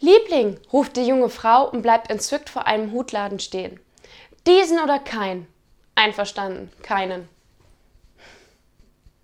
Liebling, ruft die junge Frau und bleibt entzückt vor einem Hutladen stehen. Diesen oder keinen? Einverstanden, keinen.